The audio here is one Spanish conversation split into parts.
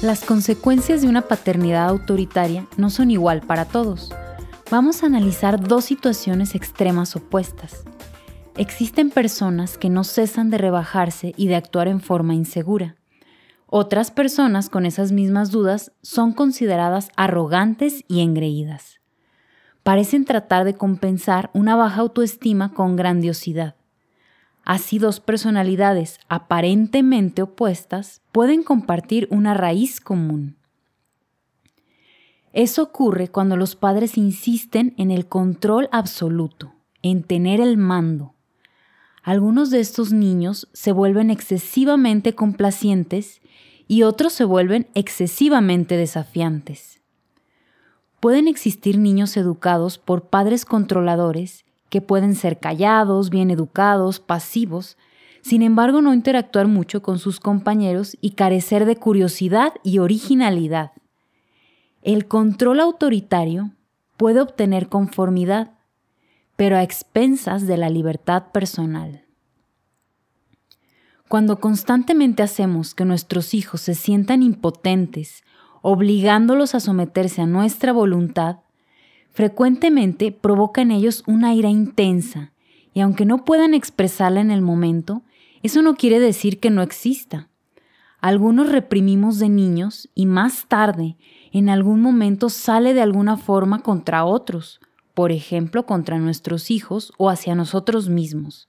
Las consecuencias de una paternidad autoritaria no son igual para todos. Vamos a analizar dos situaciones extremas opuestas. Existen personas que no cesan de rebajarse y de actuar en forma insegura. Otras personas con esas mismas dudas son consideradas arrogantes y engreídas. Parecen tratar de compensar una baja autoestima con grandiosidad. Así dos personalidades aparentemente opuestas pueden compartir una raíz común. Eso ocurre cuando los padres insisten en el control absoluto, en tener el mando. Algunos de estos niños se vuelven excesivamente complacientes y otros se vuelven excesivamente desafiantes. Pueden existir niños educados por padres controladores que pueden ser callados, bien educados, pasivos, sin embargo no interactuar mucho con sus compañeros y carecer de curiosidad y originalidad. El control autoritario puede obtener conformidad, pero a expensas de la libertad personal. Cuando constantemente hacemos que nuestros hijos se sientan impotentes, obligándolos a someterse a nuestra voluntad, frecuentemente provoca en ellos una ira intensa, y aunque no puedan expresarla en el momento, eso no quiere decir que no exista. Algunos reprimimos de niños y más tarde, en algún momento, sale de alguna forma contra otros, por ejemplo, contra nuestros hijos o hacia nosotros mismos.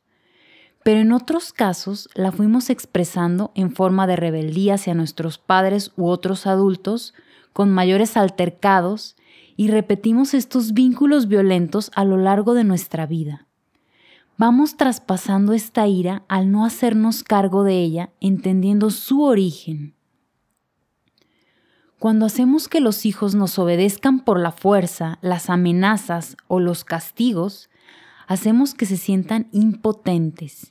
Pero en otros casos la fuimos expresando en forma de rebeldía hacia nuestros padres u otros adultos, con mayores altercados y repetimos estos vínculos violentos a lo largo de nuestra vida. Vamos traspasando esta ira al no hacernos cargo de ella, entendiendo su origen. Cuando hacemos que los hijos nos obedezcan por la fuerza, las amenazas o los castigos, hacemos que se sientan impotentes.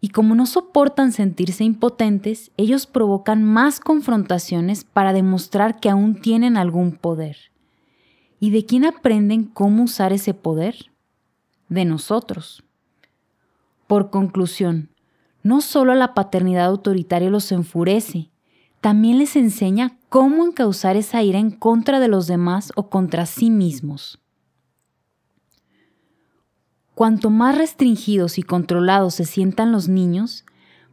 Y como no soportan sentirse impotentes, ellos provocan más confrontaciones para demostrar que aún tienen algún poder. ¿Y de quién aprenden cómo usar ese poder? De nosotros. Por conclusión, no solo la paternidad autoritaria los enfurece, también les enseña cómo encauzar esa ira en contra de los demás o contra sí mismos. Cuanto más restringidos y controlados se sientan los niños,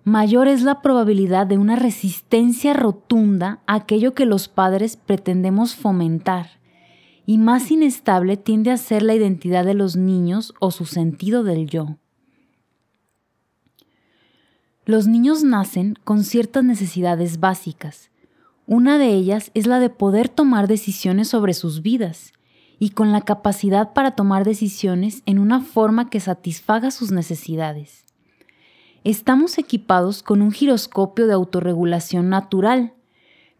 mayor es la probabilidad de una resistencia rotunda a aquello que los padres pretendemos fomentar y más inestable tiende a ser la identidad de los niños o su sentido del yo. Los niños nacen con ciertas necesidades básicas. Una de ellas es la de poder tomar decisiones sobre sus vidas y con la capacidad para tomar decisiones en una forma que satisfaga sus necesidades. Estamos equipados con un giroscopio de autorregulación natural,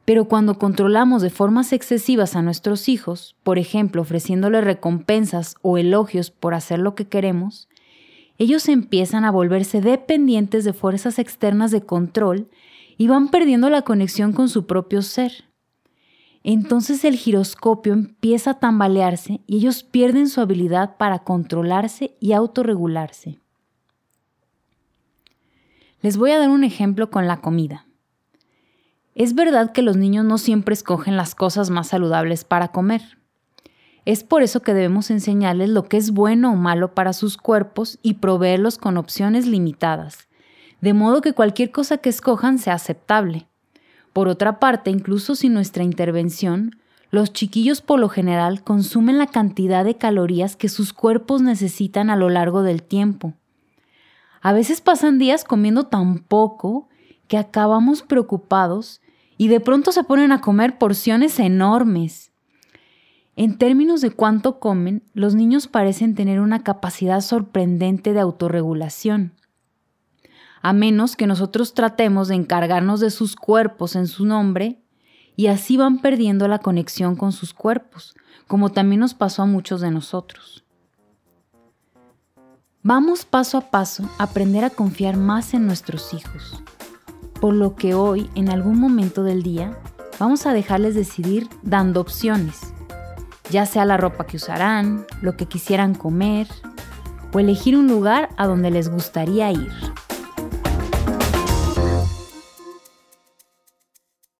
pero cuando controlamos de formas excesivas a nuestros hijos, por ejemplo ofreciéndoles recompensas o elogios por hacer lo que queremos, ellos empiezan a volverse dependientes de fuerzas externas de control y van perdiendo la conexión con su propio ser. Entonces el giroscopio empieza a tambalearse y ellos pierden su habilidad para controlarse y autorregularse. Les voy a dar un ejemplo con la comida. Es verdad que los niños no siempre escogen las cosas más saludables para comer. Es por eso que debemos enseñarles lo que es bueno o malo para sus cuerpos y proveerlos con opciones limitadas, de modo que cualquier cosa que escojan sea aceptable. Por otra parte, incluso sin nuestra intervención, los chiquillos por lo general consumen la cantidad de calorías que sus cuerpos necesitan a lo largo del tiempo. A veces pasan días comiendo tan poco que acabamos preocupados y de pronto se ponen a comer porciones enormes. En términos de cuánto comen, los niños parecen tener una capacidad sorprendente de autorregulación. A menos que nosotros tratemos de encargarnos de sus cuerpos en su nombre, y así van perdiendo la conexión con sus cuerpos, como también nos pasó a muchos de nosotros. Vamos paso a paso a aprender a confiar más en nuestros hijos por lo que hoy, en algún momento del día, vamos a dejarles decidir dando opciones, ya sea la ropa que usarán, lo que quisieran comer, o elegir un lugar a donde les gustaría ir.